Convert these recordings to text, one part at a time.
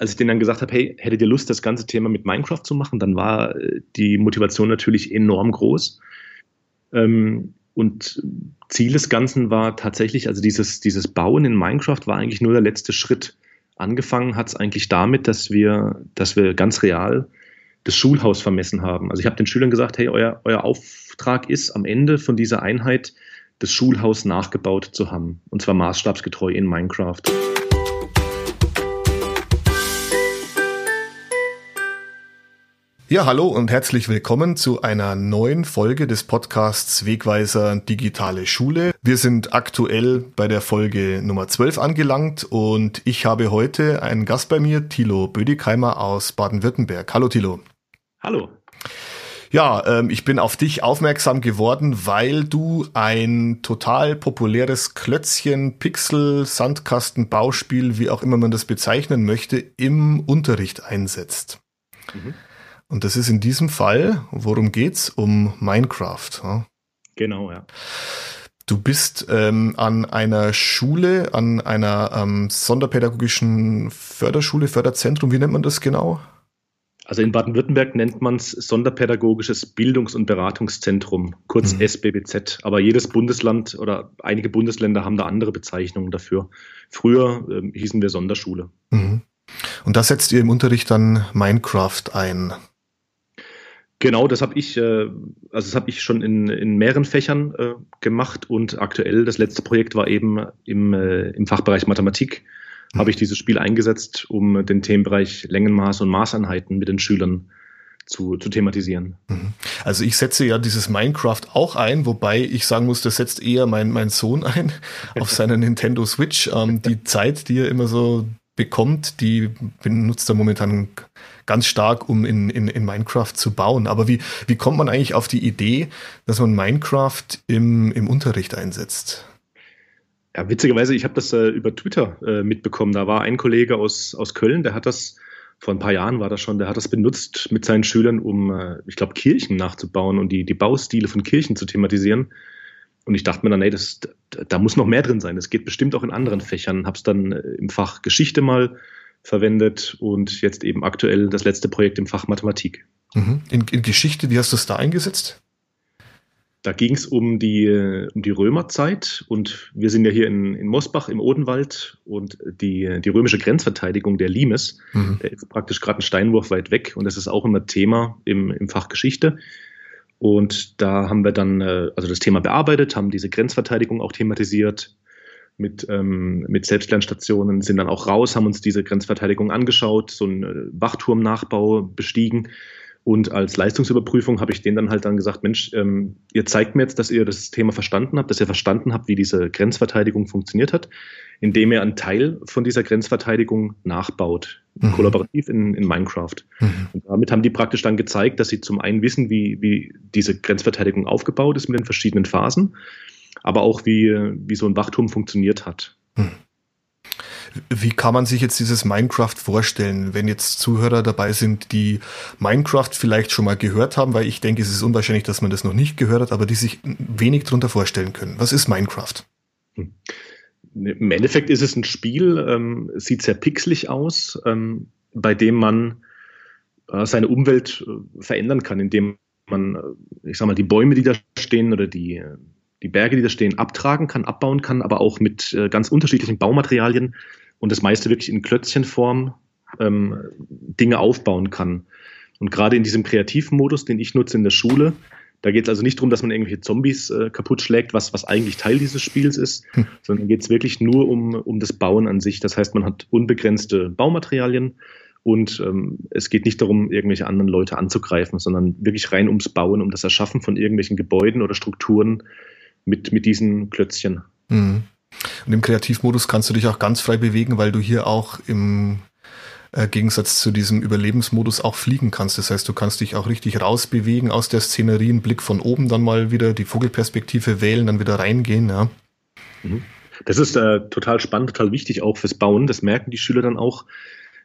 als ich denen dann gesagt habe, hey, hättet ihr Lust, das ganze Thema mit Minecraft zu machen, dann war äh, die Motivation natürlich enorm groß. Ähm, und Ziel des Ganzen war tatsächlich, also dieses, dieses Bauen in Minecraft war eigentlich nur der letzte Schritt. Angefangen hat es eigentlich damit, dass wir, dass wir ganz real das Schulhaus vermessen haben. Also ich habe den Schülern gesagt, hey, euer, euer Auftrag ist am Ende von dieser Einheit das Schulhaus nachgebaut zu haben. Und zwar maßstabsgetreu in Minecraft. Ja, hallo und herzlich willkommen zu einer neuen Folge des Podcasts Wegweiser Digitale Schule. Wir sind aktuell bei der Folge Nummer 12 angelangt und ich habe heute einen Gast bei mir, Thilo Bödigheimer aus Baden-Württemberg. Hallo Thilo. Hallo. Ja, ähm, ich bin auf dich aufmerksam geworden, weil du ein total populäres Klötzchen, Pixel, Sandkasten, Bauspiel, wie auch immer man das bezeichnen möchte, im Unterricht einsetzt. Mhm. Und das ist in diesem Fall, worum geht's? Um Minecraft. Ja? Genau, ja. Du bist ähm, an einer Schule, an einer ähm, sonderpädagogischen Förderschule, Förderzentrum, wie nennt man das genau? Also in Baden-Württemberg nennt man es Sonderpädagogisches Bildungs- und Beratungszentrum, kurz mhm. SBBZ. Aber jedes Bundesland oder einige Bundesländer haben da andere Bezeichnungen dafür. Früher ähm, hießen wir Sonderschule. Mhm. Und da setzt ihr im Unterricht dann Minecraft ein. Genau, das habe ich, äh, also das habe ich schon in, in mehreren Fächern äh, gemacht und aktuell das letzte Projekt war eben im, äh, im Fachbereich Mathematik. Mhm. Habe ich dieses Spiel eingesetzt, um den Themenbereich Längenmaß und Maßeinheiten mit den Schülern zu, zu thematisieren. Mhm. Also ich setze ja dieses Minecraft auch ein, wobei ich sagen muss, das setzt eher mein, mein Sohn ein auf seiner Nintendo Switch. Ähm, die Zeit, die er immer so bekommt, die benutzt er momentan ganz stark, um in, in, in Minecraft zu bauen. Aber wie, wie kommt man eigentlich auf die Idee, dass man Minecraft im, im Unterricht einsetzt? Ja, witzigerweise, ich habe das äh, über Twitter äh, mitbekommen. Da war ein Kollege aus, aus Köln, der hat das, vor ein paar Jahren war das schon, der hat das benutzt mit seinen Schülern, um, äh, ich glaube, Kirchen nachzubauen und die, die Baustile von Kirchen zu thematisieren. Und ich dachte mir dann, ey, das, da muss noch mehr drin sein. Das geht bestimmt auch in anderen Fächern. Habe es dann äh, im Fach Geschichte mal verwendet und jetzt eben aktuell das letzte Projekt im Fach Mathematik. Mhm. In, in Geschichte, wie hast du es da eingesetzt? Da ging es um die, um die Römerzeit und wir sind ja hier in, in Mosbach im Odenwald und die, die römische Grenzverteidigung der Limes mhm. der ist praktisch gerade ein Steinwurf weit weg und das ist auch immer Thema im, im Fach Geschichte. Und da haben wir dann äh, also das Thema bearbeitet, haben diese Grenzverteidigung auch thematisiert, mit, ähm, mit Selbstlernstationen, sind dann auch raus, haben uns diese Grenzverteidigung angeschaut, so einen äh, Wachturmnachbau bestiegen. Und als Leistungsüberprüfung habe ich denen dann halt dann gesagt, Mensch, ähm, ihr zeigt mir jetzt, dass ihr das Thema verstanden habt, dass ihr verstanden habt, wie diese Grenzverteidigung funktioniert hat, indem ihr einen Teil von dieser Grenzverteidigung nachbaut, mhm. kollaborativ in, in Minecraft. Mhm. Und damit haben die praktisch dann gezeigt, dass sie zum einen wissen, wie, wie diese Grenzverteidigung aufgebaut ist mit den verschiedenen Phasen aber auch wie, wie so ein Wachturm funktioniert hat. Hm. Wie kann man sich jetzt dieses Minecraft vorstellen, wenn jetzt Zuhörer dabei sind, die Minecraft vielleicht schon mal gehört haben, weil ich denke, es ist unwahrscheinlich, dass man das noch nicht gehört hat, aber die sich wenig darunter vorstellen können. Was ist Minecraft? Hm. Im Endeffekt ist es ein Spiel, ähm, sieht sehr pixelig aus, ähm, bei dem man äh, seine Umwelt äh, verändern kann, indem man, äh, ich sag mal, die Bäume, die da stehen oder die, die Berge, die da stehen, abtragen kann, abbauen kann, aber auch mit äh, ganz unterschiedlichen Baumaterialien und das meiste wirklich in Klötzchenform ähm, Dinge aufbauen kann. Und gerade in diesem Kreativmodus, den ich nutze in der Schule, da geht es also nicht darum, dass man irgendwelche Zombies äh, kaputt schlägt, was, was eigentlich Teil dieses Spiels ist, hm. sondern geht es wirklich nur um, um das Bauen an sich. Das heißt, man hat unbegrenzte Baumaterialien und ähm, es geht nicht darum, irgendwelche anderen Leute anzugreifen, sondern wirklich rein ums Bauen, um das Erschaffen von irgendwelchen Gebäuden oder Strukturen, mit, mit diesen Klötzchen. Mhm. Und im Kreativmodus kannst du dich auch ganz frei bewegen, weil du hier auch im äh, Gegensatz zu diesem Überlebensmodus auch fliegen kannst. Das heißt, du kannst dich auch richtig rausbewegen aus der Szenerie, einen Blick von oben dann mal wieder die Vogelperspektive wählen, dann wieder reingehen. Ja. Mhm. Das ist äh, total spannend, total wichtig auch fürs Bauen. Das merken die Schüler dann auch,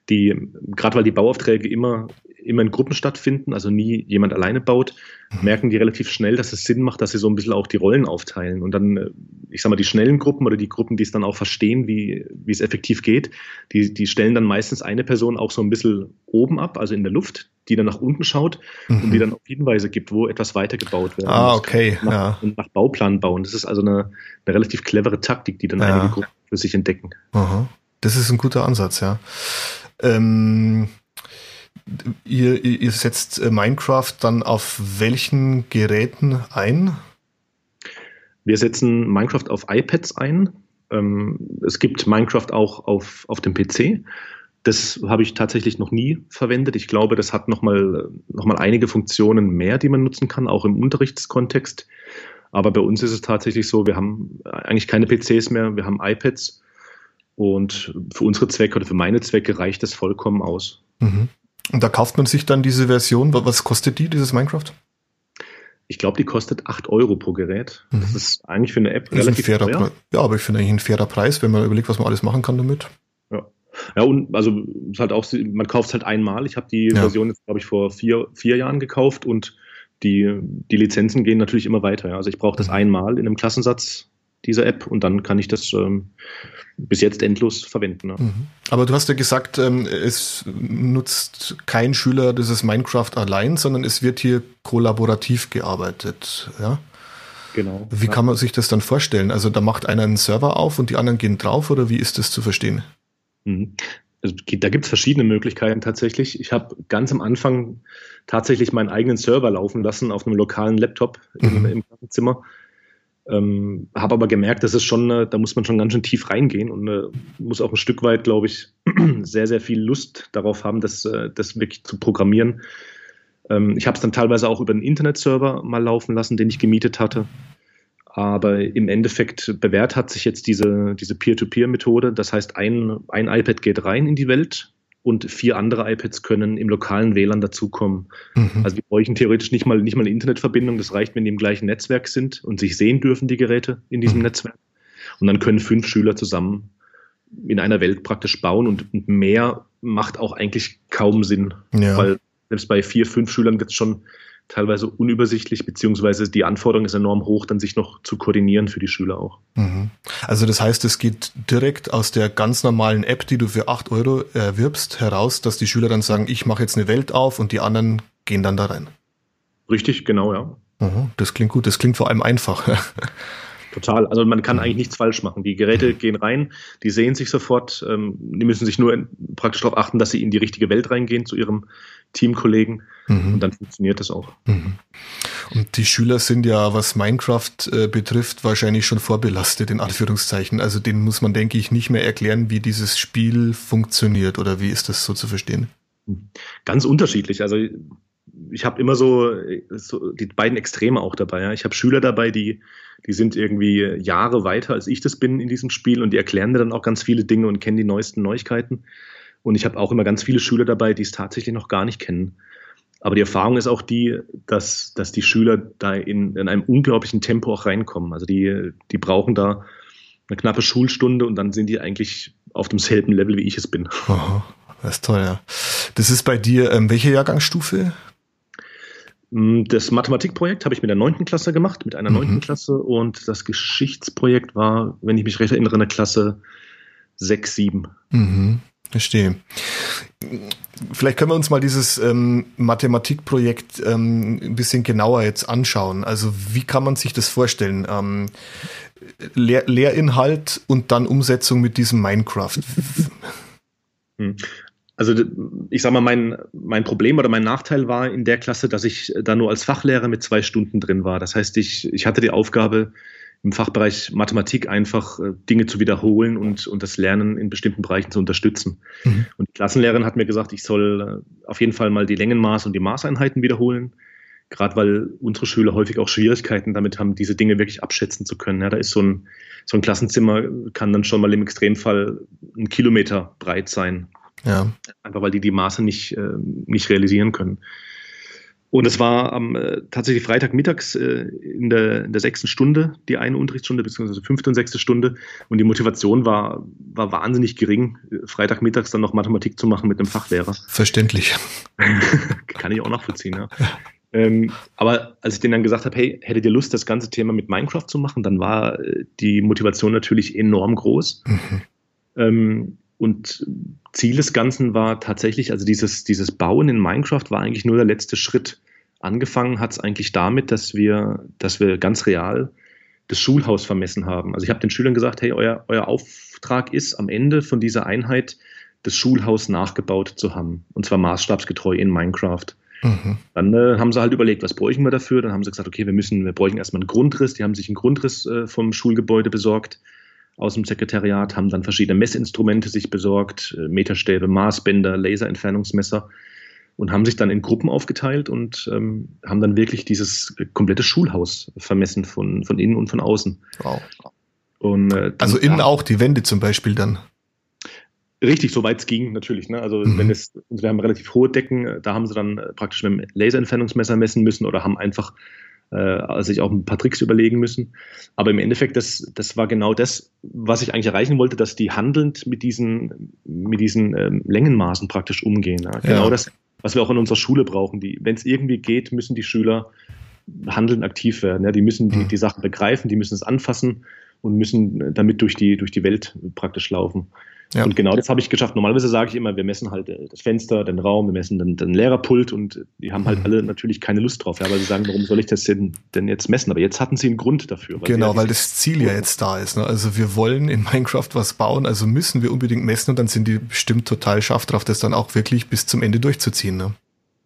die, gerade weil die Bauaufträge immer, immer in Gruppen stattfinden, also nie jemand alleine baut, mhm. merken die relativ schnell, dass es Sinn macht, dass sie so ein bisschen auch die Rollen aufteilen. Und dann, äh, ich sag mal, die schnellen Gruppen oder die Gruppen, die es dann auch verstehen, wie, wie es effektiv geht, die, die stellen dann meistens eine Person auch so ein bisschen oben ab, also in der Luft, die dann nach unten schaut mhm. und die dann auch Hinweise gibt, wo etwas weitergebaut wird. Ah, okay. Nach, ja. Und nach Bauplan bauen. Das ist also eine, eine relativ clevere Taktik, die dann ja. einige Gruppen für sich entdecken. Aha. Das ist ein guter Ansatz, ja. Ähm, ihr, ihr setzt äh, Minecraft dann auf welchen Geräten ein? Wir setzen Minecraft auf iPads ein. Ähm, es gibt Minecraft auch auf, auf dem PC. Das habe ich tatsächlich noch nie verwendet. Ich glaube, das hat nochmal noch mal einige Funktionen mehr, die man nutzen kann, auch im Unterrichtskontext. Aber bei uns ist es tatsächlich so, wir haben eigentlich keine PCs mehr, wir haben iPads und für unsere Zwecke oder für meine Zwecke reicht das vollkommen aus. Mhm. Und da kauft man sich dann diese Version. Was kostet die, dieses Minecraft? Ich glaube, die kostet 8 Euro pro Gerät. Mhm. Das ist eigentlich für eine App das relativ ein teuer. Ja, aber ich finde eigentlich ein fairer Preis, wenn man überlegt, was man alles machen kann damit. Ja. Ja, und also halt auch, man kauft es halt einmal. Ich habe die ja. Version jetzt, glaube ich, vor vier, vier Jahren gekauft und die, die Lizenzen gehen natürlich immer weiter. Ja. Also ich brauche das mhm. einmal in einem Klassensatz dieser App und dann kann ich das ähm, bis jetzt endlos verwenden. Ne? Aber du hast ja gesagt, ähm, es nutzt kein Schüler dieses Minecraft allein, sondern es wird hier kollaborativ gearbeitet. Ja? Genau. Wie ja. kann man sich das dann vorstellen? Also da macht einer einen Server auf und die anderen gehen drauf oder wie ist das zu verstehen? Mhm. Also, da gibt es verschiedene Möglichkeiten tatsächlich. Ich habe ganz am Anfang tatsächlich meinen eigenen Server laufen lassen auf einem lokalen Laptop mhm. im, im Klassenzimmer ähm, habe aber gemerkt, das ist schon, äh, da muss man schon ganz schön tief reingehen und äh, muss auch ein Stück weit, glaube ich, sehr, sehr viel Lust darauf haben, das, äh, das wirklich zu programmieren. Ähm, ich habe es dann teilweise auch über einen Internetserver mal laufen lassen, den ich gemietet hatte. Aber im Endeffekt bewährt hat sich jetzt diese, diese Peer-to-Peer-Methode. Das heißt, ein, ein iPad geht rein in die Welt und vier andere iPads können im lokalen WLAN dazukommen. Mhm. Also die bräuchten theoretisch nicht mal, nicht mal eine Internetverbindung. Das reicht, wenn die im gleichen Netzwerk sind und sich sehen dürfen, die Geräte in diesem mhm. Netzwerk. Und dann können fünf Schüler zusammen in einer Welt praktisch bauen und, und mehr macht auch eigentlich kaum Sinn. Ja. Weil selbst bei vier, fünf Schülern wird es schon teilweise unübersichtlich, beziehungsweise die Anforderung ist enorm hoch, dann sich noch zu koordinieren für die Schüler auch. Mhm. Also das heißt, es geht direkt aus der ganz normalen App, die du für acht Euro erwirbst, heraus, dass die Schüler dann sagen, ich mache jetzt eine Welt auf und die anderen gehen dann da rein. Richtig, genau, ja. Mhm, das klingt gut, das klingt vor allem einfach. Total. Also man kann eigentlich nichts falsch machen. Die Geräte gehen rein, die sehen sich sofort, ähm, die müssen sich nur praktisch darauf achten, dass sie in die richtige Welt reingehen zu ihrem Teamkollegen mhm. und dann funktioniert das auch. Mhm. Und die Schüler sind ja, was Minecraft äh, betrifft, wahrscheinlich schon vorbelastet, in Anführungszeichen. Also denen muss man, denke ich, nicht mehr erklären, wie dieses Spiel funktioniert oder wie ist das so zu verstehen? Ganz unterschiedlich. Also ich habe immer so, so, die beiden Extreme auch dabei. Ja. Ich habe Schüler dabei, die die sind irgendwie Jahre weiter, als ich das bin in diesem Spiel und die erklären mir dann auch ganz viele Dinge und kennen die neuesten Neuigkeiten. Und ich habe auch immer ganz viele Schüler dabei, die es tatsächlich noch gar nicht kennen. Aber die Erfahrung ist auch die, dass, dass die Schüler da in, in einem unglaublichen Tempo auch reinkommen. Also die, die brauchen da eine knappe Schulstunde und dann sind die eigentlich auf demselben Level, wie ich es bin. Aha, das ist toll, ja. Das ist bei dir, ähm, welche Jahrgangsstufe? Mm, das Mathematikprojekt habe ich mit der neunten Klasse gemacht, mit einer neunten mhm. Klasse und das Geschichtsprojekt war, wenn ich mich recht erinnere, eine Klasse 6, 7. Mhm. Verstehe. Vielleicht können wir uns mal dieses ähm, Mathematikprojekt ähm, ein bisschen genauer jetzt anschauen. Also wie kann man sich das vorstellen? Ähm, Lehr Lehrinhalt und dann Umsetzung mit diesem Minecraft. Also ich sag mal, mein, mein Problem oder mein Nachteil war in der Klasse, dass ich da nur als Fachlehrer mit zwei Stunden drin war. Das heißt, ich, ich hatte die Aufgabe, im Fachbereich Mathematik einfach äh, Dinge zu wiederholen und, und das Lernen in bestimmten Bereichen zu unterstützen. Mhm. Und die Klassenlehrerin hat mir gesagt, ich soll äh, auf jeden Fall mal die Längenmaß und die Maßeinheiten wiederholen. Gerade weil unsere Schüler häufig auch Schwierigkeiten damit haben, diese Dinge wirklich abschätzen zu können. Ja, da ist so ein, so ein Klassenzimmer, kann dann schon mal im Extremfall ein Kilometer breit sein. Ja. Einfach weil die die Maße nicht, äh, nicht realisieren können. Und es war am äh, tatsächlich Freitagmittags äh, in, der, in der sechsten Stunde, die eine Unterrichtsstunde, beziehungsweise fünfte und sechste Stunde. Und die Motivation war, war wahnsinnig gering, Freitagmittags dann noch Mathematik zu machen mit einem Fachlehrer. Verständlich. Kann ich auch nachvollziehen, ja. Ähm, aber als ich denen dann gesagt habe, hey, hättet ihr Lust, das ganze Thema mit Minecraft zu machen, dann war äh, die Motivation natürlich enorm groß. Mhm. Ähm, und Ziel des Ganzen war tatsächlich, also dieses, dieses Bauen in Minecraft war eigentlich nur der letzte Schritt. Angefangen hat es eigentlich damit, dass wir, dass wir ganz real das Schulhaus vermessen haben. Also ich habe den Schülern gesagt, hey, euer, euer Auftrag ist am Ende von dieser Einheit das Schulhaus nachgebaut zu haben. Und zwar maßstabsgetreu in Minecraft. Mhm. Dann äh, haben sie halt überlegt, was bräuchten wir dafür? Dann haben sie gesagt, okay, wir müssen, wir bräuchten erstmal einen Grundriss. Die haben sich einen Grundriss äh, vom Schulgebäude besorgt aus dem Sekretariat, haben dann verschiedene Messinstrumente sich besorgt, äh, Meterstäbe, Maßbänder, Laserentfernungsmesser und haben sich dann in Gruppen aufgeteilt und ähm, haben dann wirklich dieses komplette Schulhaus vermessen von, von innen und von außen. Wow. Und, äh, also innen auch die Wände zum Beispiel dann. Richtig, soweit es ging, natürlich. Ne? Also mhm. wenn es, wir haben relativ hohe Decken, da haben sie dann äh, praktisch mit dem Laserentfernungsmesser messen müssen oder haben einfach äh, sich auch ein paar Tricks überlegen müssen. Aber im Endeffekt, das, das war genau das, was ich eigentlich erreichen wollte, dass die handelnd mit diesen, mit diesen ähm, Längenmaßen praktisch umgehen. Ja? Genau ja. das, was wir auch in unserer Schule brauchen. Wenn es irgendwie geht, müssen die Schüler handelnd aktiv werden. Ja? Die müssen die, mhm. die Sachen begreifen, die müssen es anfassen und müssen damit durch die, durch die Welt praktisch laufen. Ja. Und genau das habe ich geschafft. Normalerweise sage ich immer, wir messen halt äh, das Fenster, den Raum, wir messen den, den Lehrerpult und die haben halt mhm. alle natürlich keine Lust drauf, ja, weil sie sagen, warum soll ich das denn, denn jetzt messen? Aber jetzt hatten sie einen Grund dafür. Weil genau, weil das Ziel ja jetzt da ist. Ne? Also wir wollen in Minecraft was bauen, also müssen wir unbedingt messen und dann sind die bestimmt total scharf drauf, das dann auch wirklich bis zum Ende durchzuziehen. Ne?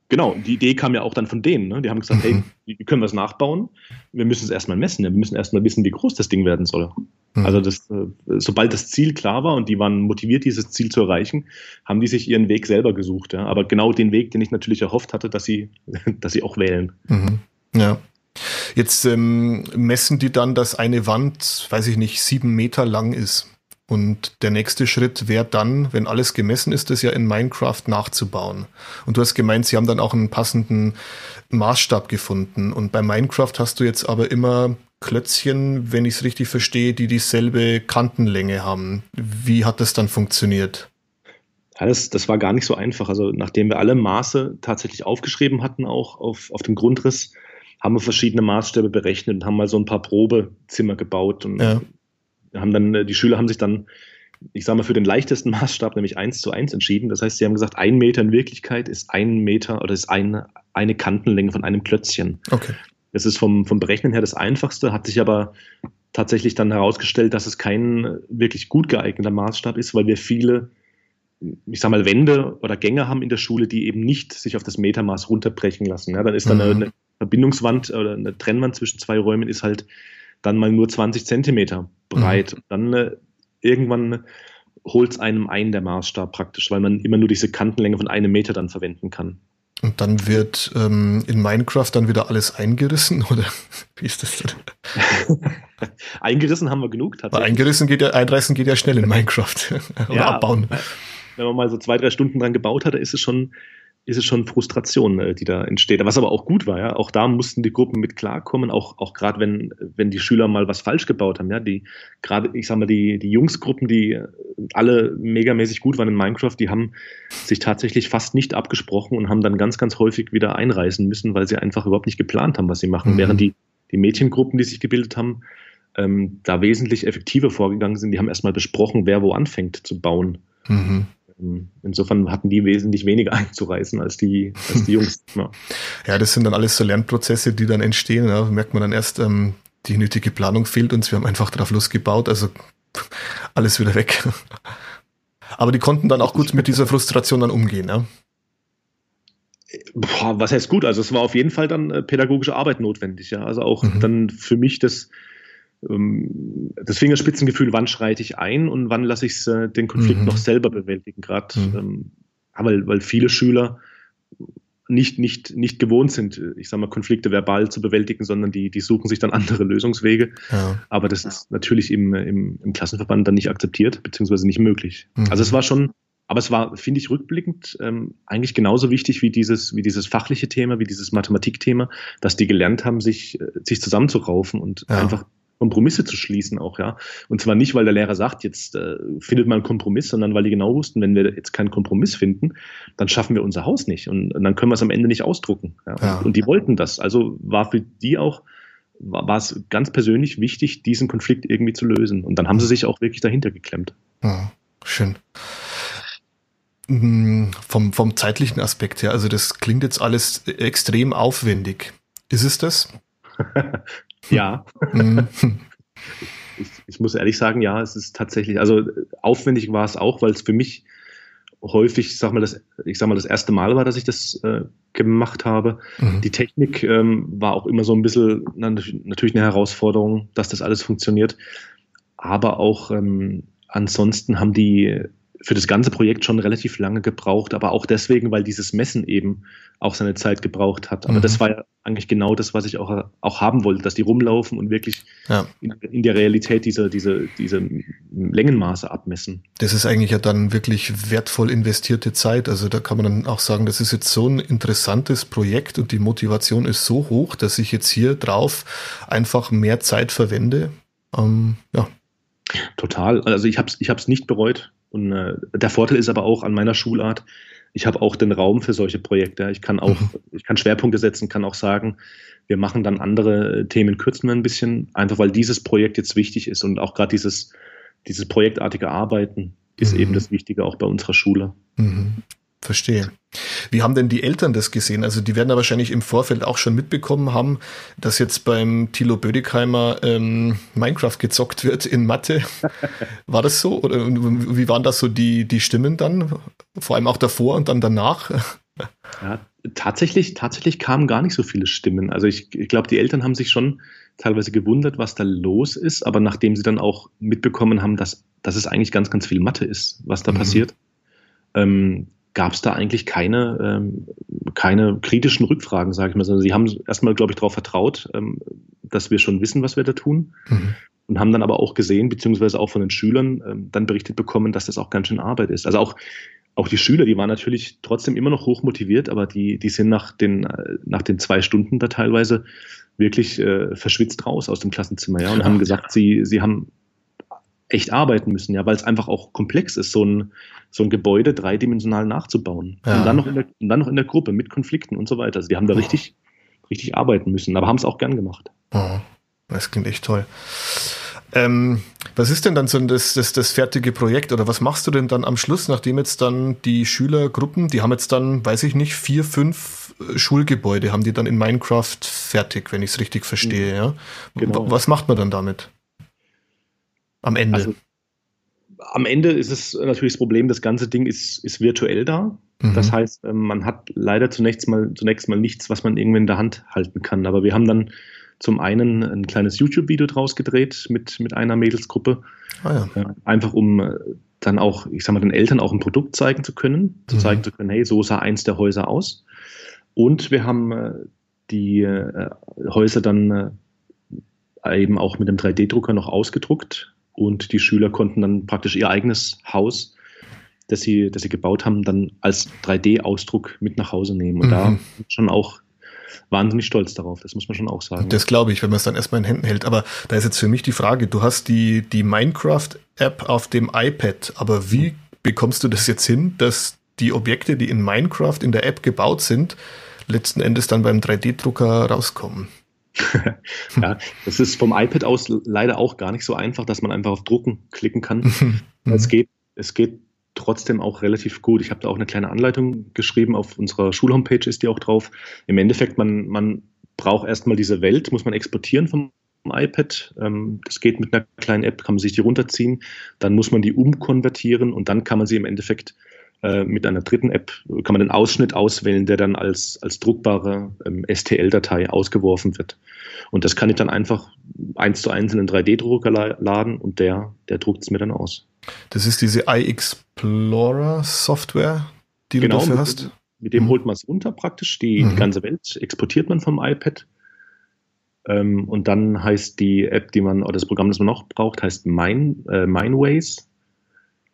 Genau, die Idee kam ja auch dann von denen. Ne? Die haben gesagt, mhm. hey, wie können wir es nachbauen? Wir müssen es erstmal messen. Wir müssen erstmal wissen, wie groß das Ding werden soll. Mhm. Also das, äh, sobald das Ziel klar war und die waren motiviert, dieses Ziel zu erreichen, haben die sich ihren Weg selber gesucht. Ja? Aber genau den Weg, den ich natürlich erhofft hatte, dass sie, dass sie auch wählen. Mhm. Ja. Jetzt ähm, messen die dann, dass eine Wand, weiß ich nicht, sieben Meter lang ist. Und der nächste Schritt wäre dann, wenn alles gemessen ist, das ja in Minecraft nachzubauen. Und du hast gemeint, sie haben dann auch einen passenden Maßstab gefunden. Und bei Minecraft hast du jetzt aber immer Klötzchen, wenn ich es richtig verstehe, die dieselbe Kantenlänge haben. Wie hat das dann funktioniert? Ja, das, das war gar nicht so einfach. Also nachdem wir alle Maße tatsächlich aufgeschrieben hatten, auch auf, auf dem Grundriss, haben wir verschiedene Maßstäbe berechnet und haben mal so ein paar Probezimmer gebaut und ja haben dann, äh, die Schüler haben sich dann, ich sage mal, für den leichtesten Maßstab, nämlich eins zu eins entschieden. Das heißt, sie haben gesagt, ein Meter in Wirklichkeit ist ein Meter oder ist eine, eine Kantenlänge von einem Klötzchen. Okay. Das ist vom, vom Berechnen her das Einfachste, hat sich aber tatsächlich dann herausgestellt, dass es kein wirklich gut geeigneter Maßstab ist, weil wir viele, ich sag mal, Wände oder Gänge haben in der Schule, die eben nicht sich auf das Metermaß runterbrechen lassen. Ja, dann ist dann mhm. eine, eine Verbindungswand oder eine Trennwand zwischen zwei Räumen ist halt dann mal nur 20 Zentimeter breit. Mhm. Dann äh, irgendwann holt es einem ein, der Maßstab praktisch, weil man immer nur diese Kantenlänge von einem Meter dann verwenden kann. Und dann wird ähm, in Minecraft dann wieder alles eingerissen, oder wie ist das denn? eingerissen haben wir genug tatsächlich. eingerissen geht ja, einreißen geht ja schnell in Minecraft. oder ja, abbauen. Wenn man mal so zwei, drei Stunden dran gebaut hat, ist es schon ist es schon Frustration, äh, die da entsteht. Was aber auch gut war, ja. Auch da mussten die Gruppen mit klarkommen, auch, auch gerade wenn, wenn die Schüler mal was falsch gebaut haben, ja. Die, gerade, ich sag mal, die, die Jungsgruppen, die alle megamäßig gut waren in Minecraft, die haben sich tatsächlich fast nicht abgesprochen und haben dann ganz, ganz häufig wieder einreißen müssen, weil sie einfach überhaupt nicht geplant haben, was sie machen. Mhm. Während die, die Mädchengruppen, die sich gebildet haben, ähm, da wesentlich effektiver vorgegangen sind, die haben erstmal besprochen, wer wo anfängt zu bauen. Mhm. Ähm, insofern hatten die wesentlich weniger einzureißen als die, als die Jungs. Ja. ja, das sind dann alles so Lernprozesse, die dann entstehen. Ja. merkt man dann erst, ähm, die nötige Planung fehlt uns. Wir haben einfach drauf losgebaut, also alles wieder weg. Aber die konnten dann auch gut mit dieser Frustration dann umgehen, ja? Boah, was heißt gut? Also es war auf jeden Fall dann äh, pädagogische Arbeit notwendig, ja. Also auch mhm. dann für mich das, das Fingerspitzengefühl, wann schreite ich ein und wann lasse ich äh, den Konflikt mhm. noch selber bewältigen, gerade mhm. ähm, weil, weil viele Schüler nicht, nicht, nicht gewohnt sind, ich sage mal, Konflikte verbal zu bewältigen, sondern die, die suchen sich dann andere Lösungswege. Ja. Aber das ist natürlich im, im, im Klassenverband dann nicht akzeptiert, beziehungsweise nicht möglich. Mhm. Also es war schon, aber es war, finde ich, rückblickend ähm, eigentlich genauso wichtig wie dieses, wie dieses fachliche Thema, wie dieses Mathematikthema, dass die gelernt haben, sich, äh, sich zusammenzuraufen und ja. einfach Kompromisse zu schließen auch, ja. Und zwar nicht, weil der Lehrer sagt, jetzt äh, findet man einen Kompromiss, sondern weil die genau wussten, wenn wir jetzt keinen Kompromiss finden, dann schaffen wir unser Haus nicht und, und dann können wir es am Ende nicht ausdrucken. Ja? ja. Und, und, die wollten das. Also war für die auch, war, war es ganz persönlich wichtig, diesen Konflikt irgendwie zu lösen. Und dann haben sie sich auch wirklich dahinter geklemmt. Ja, schön. Hm, vom, vom zeitlichen Aspekt her, also das klingt jetzt alles extrem aufwendig. Ist es das? Ja. Mhm. ich, ich, muss ehrlich sagen, ja, es ist tatsächlich, also aufwendig war es auch, weil es für mich häufig, sag mal, das, ich sag mal, das erste Mal war, dass ich das äh, gemacht habe. Mhm. Die Technik ähm, war auch immer so ein bisschen na, natürlich eine Herausforderung, dass das alles funktioniert. Aber auch ähm, ansonsten haben die für das ganze Projekt schon relativ lange gebraucht, aber auch deswegen, weil dieses Messen eben auch seine Zeit gebraucht hat. Aber mhm. das war ja eigentlich genau das, was ich auch, auch haben wollte, dass die rumlaufen und wirklich ja. in, in, der Realität diese, diese, diese Längenmaße abmessen. Das ist eigentlich ja dann wirklich wertvoll investierte Zeit. Also da kann man dann auch sagen, das ist jetzt so ein interessantes Projekt und die Motivation ist so hoch, dass ich jetzt hier drauf einfach mehr Zeit verwende. Ähm, ja. Total. Also ich habe es ich hab's nicht bereut. Und äh, der Vorteil ist aber auch an meiner Schulart, ich habe auch den Raum für solche Projekte. Ich kann auch, mhm. ich kann Schwerpunkte setzen, kann auch sagen, wir machen dann andere Themen, kürzen wir ein bisschen, einfach weil dieses Projekt jetzt wichtig ist und auch gerade dieses, dieses projektartige Arbeiten ist mhm. eben das Wichtige auch bei unserer Schule. Mhm. Verstehe. Wie haben denn die Eltern das gesehen? Also die werden da wahrscheinlich im Vorfeld auch schon mitbekommen haben, dass jetzt beim Thilo Bödigheimer ähm, Minecraft gezockt wird in Mathe. War das so? Oder wie waren das so die, die Stimmen dann? Vor allem auch davor und dann danach? Ja, tatsächlich, tatsächlich kamen gar nicht so viele Stimmen. Also ich, ich glaube, die Eltern haben sich schon teilweise gewundert, was da los ist, aber nachdem sie dann auch mitbekommen haben, dass, dass es eigentlich ganz, ganz viel Mathe ist, was da mhm. passiert, ähm, gab es da eigentlich keine, ähm, keine kritischen Rückfragen, sage ich mal. Also sie haben erstmal, glaube ich, darauf vertraut, ähm, dass wir schon wissen, was wir da tun. Mhm. Und haben dann aber auch gesehen, beziehungsweise auch von den Schülern ähm, dann berichtet bekommen, dass das auch ganz schön Arbeit ist. Also auch, auch die Schüler, die waren natürlich trotzdem immer noch hoch motiviert, aber die, die sind nach den, äh, nach den zwei Stunden da teilweise wirklich äh, verschwitzt raus aus dem Klassenzimmer, ja, und haben gesagt, sie, sie haben echt arbeiten müssen, ja, weil es einfach auch komplex ist, so ein, so ein Gebäude dreidimensional nachzubauen. Ja. Und, dann noch in der, und dann noch in der Gruppe mit Konflikten und so weiter. Also die haben da oh. richtig, richtig arbeiten müssen, aber haben es auch gern gemacht. Oh. Das klingt echt toll. Ähm, was ist denn dann so das, das, das fertige Projekt oder was machst du denn dann am Schluss, nachdem jetzt dann die Schülergruppen, die haben jetzt dann, weiß ich nicht, vier, fünf äh, Schulgebäude, haben die dann in Minecraft fertig, wenn ich es richtig verstehe, mhm. ja? Genau. Was macht man dann damit? Am Ende. Also, am Ende ist es natürlich das Problem, das ganze Ding ist, ist virtuell da. Mhm. Das heißt, ähm, man hat leider zunächst mal, zunächst mal nichts, was man irgendwie in der Hand halten kann. Aber wir haben dann zum einen ein kleines YouTube-Video draus gedreht mit, mit einer Mädelsgruppe. Ah, ja. Äh, einfach um äh, dann auch, ich sag mal, den Eltern auch ein Produkt zeigen zu können, zu mhm. zeigen zu können, hey, so sah eins der Häuser aus. Und wir haben äh, die Häuser dann eben auch mit dem 3D-Drucker noch ausgedruckt und die Schüler konnten dann praktisch ihr eigenes Haus, das sie, das sie gebaut haben, dann als 3D-Ausdruck mit nach Hause nehmen. Und mhm. da schon auch wahnsinnig stolz darauf, das muss man schon auch sagen. Das glaube ich, wenn man es dann erstmal in Händen hält. Aber da ist jetzt für mich die Frage, du hast die, die Minecraft-App auf dem iPad, aber wie bekommst du das jetzt hin, dass die Objekte, die in Minecraft in der App gebaut sind, letzten Endes dann beim 3D-Drucker rauskommen? ja, das ist vom iPad aus leider auch gar nicht so einfach, dass man einfach auf Drucken klicken kann. es geht, es geht trotzdem auch relativ gut. Ich habe da auch eine kleine Anleitung geschrieben, auf unserer Schulhomepage ist die auch drauf. Im Endeffekt, man, man braucht erstmal diese Welt, muss man exportieren vom iPad. Ähm, das geht mit einer kleinen App, kann man sich die runterziehen. Dann muss man die umkonvertieren und dann kann man sie im Endeffekt äh, mit einer dritten App kann man den Ausschnitt auswählen, der dann als, als druckbare ähm, STL-Datei ausgeworfen wird. Und das kann ich dann einfach eins zu eins in einen 3D-Drucker laden und der, der druckt es mir dann aus. Das ist diese iExplorer-Software, die genau, du dafür hast? Mit, mit dem mhm. holt man es runter praktisch, die, mhm. die, ganze Welt exportiert man vom iPad. Ähm, und dann heißt die App, die man, oder das Programm, das man noch braucht, heißt Mine, äh, Mineways.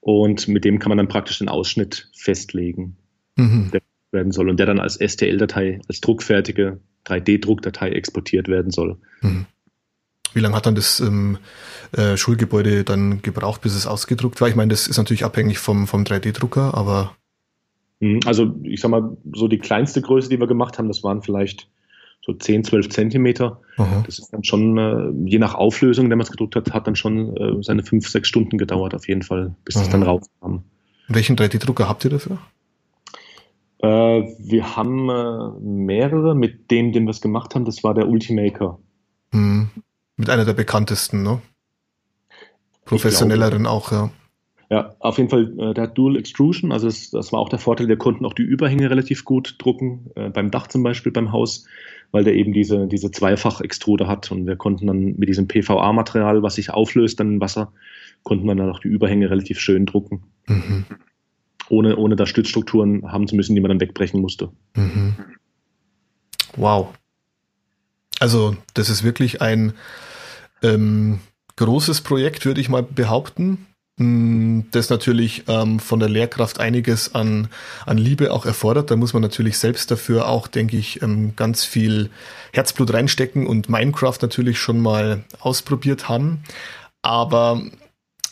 Und mit dem kann man dann praktisch den Ausschnitt festlegen, mhm. der werden soll und der dann als STL-Datei, als druckfertige 3D-Druckdatei exportiert werden soll. Mhm. Wie lange hat dann das ähm, äh, Schulgebäude dann gebraucht, bis es ausgedruckt war? Ich meine, das ist natürlich abhängig vom, vom 3D-Drucker, aber. Mhm, also, ich sag mal, so die kleinste Größe, die wir gemacht haben, das waren vielleicht so 10, 12 Zentimeter. Aha. Das ist dann schon, äh, je nach Auflösung, wenn man es gedruckt hat, hat dann schon äh, seine 5, 6 Stunden gedauert, auf jeden Fall, bis es dann rauskam. Welchen 3D-Drucker habt ihr dafür? Äh, wir haben äh, mehrere. Mit dem, den wir es gemacht haben, das war der Ultimaker. Hm. Mit einer der bekanntesten, ne? Professionelleren auch, ja. Ja, auf jeden Fall, äh, der hat Dual Extrusion, also das, das, war auch der Vorteil, wir konnten auch die Überhänge relativ gut drucken, äh, beim Dach zum Beispiel, beim Haus, weil der eben diese, diese Zweifach-Extruder hat und wir konnten dann mit diesem PVA-Material, was sich auflöst dann im Wasser, konnten wir dann auch die Überhänge relativ schön drucken. Mhm. Ohne, ohne da Stützstrukturen haben zu müssen, die man dann wegbrechen musste. Mhm. Wow. Also, das ist wirklich ein ähm, großes Projekt, würde ich mal behaupten. Mm, das natürlich ähm, von der Lehrkraft einiges an, an Liebe auch erfordert. Da muss man natürlich selbst dafür auch, denke ich, ähm, ganz viel Herzblut reinstecken und Minecraft natürlich schon mal ausprobiert haben. Aber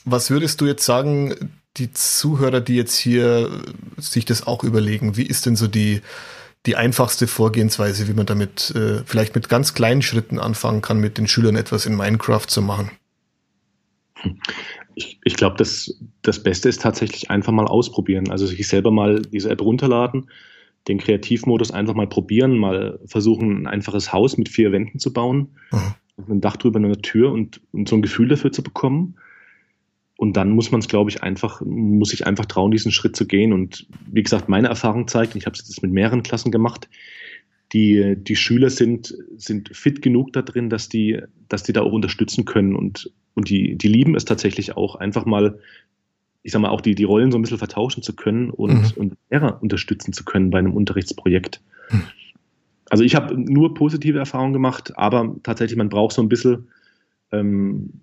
was würdest du jetzt sagen, die Zuhörer, die jetzt hier sich das auch überlegen, wie ist denn so die, die einfachste Vorgehensweise, wie man damit äh, vielleicht mit ganz kleinen Schritten anfangen kann, mit den Schülern etwas in Minecraft zu machen? Ich, ich glaube, das, das Beste ist tatsächlich einfach mal ausprobieren. Also sich selber mal diese App runterladen, den Kreativmodus einfach mal probieren, mal versuchen, ein einfaches Haus mit vier Wänden zu bauen, mhm. ein Dach drüber, eine Tür und, und so ein Gefühl dafür zu bekommen. Und dann muss man es, glaube ich, einfach, muss sich einfach trauen, diesen Schritt zu gehen. Und wie gesagt, meine Erfahrung zeigt, ich habe es jetzt mit mehreren Klassen gemacht, die, die Schüler sind, sind fit genug da drin, dass die, dass die da auch unterstützen können. Und, und die, die lieben es tatsächlich auch, einfach mal, ich sag mal, auch die, die Rollen so ein bisschen vertauschen zu können und, mhm. und Lehrer unterstützen zu können bei einem Unterrichtsprojekt. Mhm. Also ich habe nur positive Erfahrungen gemacht, aber tatsächlich, man braucht so ein bisschen ähm,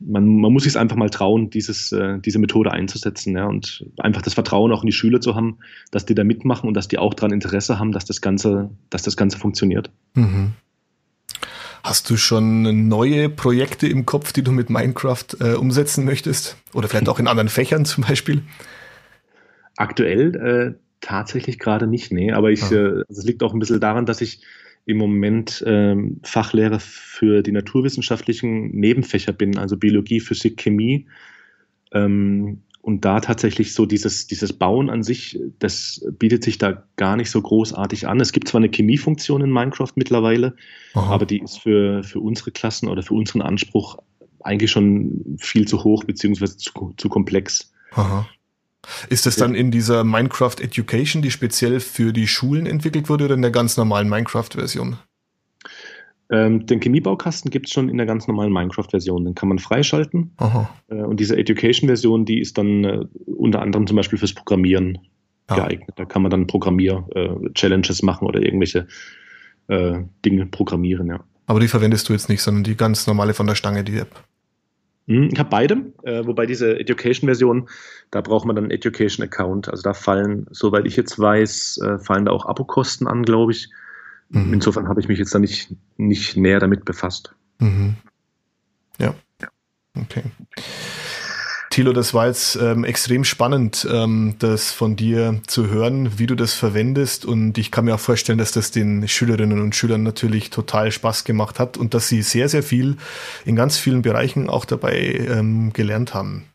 man, man muss sich einfach mal trauen, dieses, äh, diese Methode einzusetzen ja, und einfach das Vertrauen auch in die Schüler zu haben, dass die da mitmachen und dass die auch daran Interesse haben, dass das Ganze, dass das Ganze funktioniert. Mhm. Hast du schon neue Projekte im Kopf, die du mit Minecraft äh, umsetzen möchtest? Oder vielleicht auch in anderen Fächern zum Beispiel? Aktuell äh, tatsächlich gerade nicht, nee. Aber ich, ah. äh, es liegt auch ein bisschen daran, dass ich im Moment ähm, Fachlehrer für die naturwissenschaftlichen Nebenfächer bin, also Biologie, Physik, Chemie. Ähm, und da tatsächlich so dieses, dieses Bauen an sich, das bietet sich da gar nicht so großartig an. Es gibt zwar eine Chemiefunktion in Minecraft mittlerweile, Aha. aber die ist für, für unsere Klassen oder für unseren Anspruch eigentlich schon viel zu hoch beziehungsweise zu, zu komplex. Aha. Ist das dann in dieser Minecraft Education, die speziell für die Schulen entwickelt wurde, oder in der ganz normalen Minecraft-Version? Ähm, den Chemiebaukasten gibt es schon in der ganz normalen Minecraft-Version. Den kann man freischalten. Äh, und diese Education-Version, die ist dann äh, unter anderem zum Beispiel fürs Programmieren ja. geeignet. Da kann man dann Programmier-Challenges äh, machen oder irgendwelche äh, Dinge programmieren, ja. Aber die verwendest du jetzt nicht, sondern die ganz normale von der Stange, die App. Hm, ich habe beide, äh, wobei diese Education-Version, da braucht man dann einen Education-Account. Also da fallen, soweit ich jetzt weiß, äh, fallen da auch Abokosten an, glaube ich. Mhm. Insofern habe ich mich jetzt da nicht, nicht näher damit befasst. Mhm. Ja. Okay. Thilo, das war jetzt ähm, extrem spannend, ähm, das von dir zu hören, wie du das verwendest. Und ich kann mir auch vorstellen, dass das den Schülerinnen und Schülern natürlich total Spaß gemacht hat und dass sie sehr, sehr viel in ganz vielen Bereichen auch dabei ähm, gelernt haben.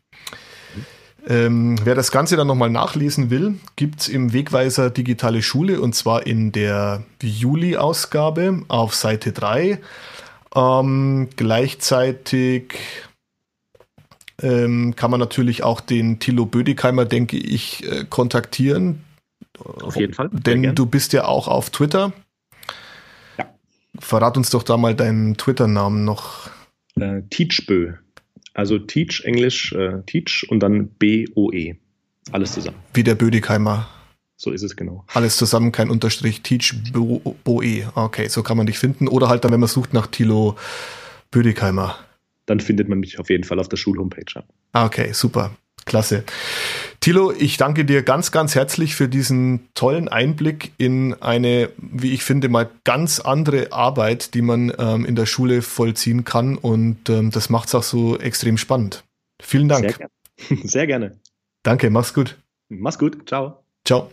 Ähm, wer das Ganze dann nochmal nachlesen will, gibt's im Wegweiser Digitale Schule und zwar in der Juli-Ausgabe auf Seite 3. Ähm, gleichzeitig ähm, kann man natürlich auch den Thilo Bödigheimer, denke ich, äh, kontaktieren. Auf jeden Fall. Denn du bist ja auch auf Twitter. Ja. Verrat uns doch da mal deinen Twitter-Namen noch. Äh, Teachbö. Also Teach, Englisch, äh, Teach und dann B-O-E. Alles zusammen. Wie der Bödigheimer. So ist es genau. Alles zusammen, kein Unterstrich, Teach Boe. Okay, so kann man dich finden. Oder halt dann, wenn man sucht nach Thilo Bödigheimer dann findet man mich auf jeden Fall auf der Schulhomepage. Ah, okay, super. Klasse. Tilo, ich danke dir ganz, ganz herzlich für diesen tollen Einblick in eine, wie ich finde, mal ganz andere Arbeit, die man ähm, in der Schule vollziehen kann. Und ähm, das macht es auch so extrem spannend. Vielen Dank. Sehr, ger Sehr gerne. Danke, mach's gut. Mach's gut. Ciao. Ciao.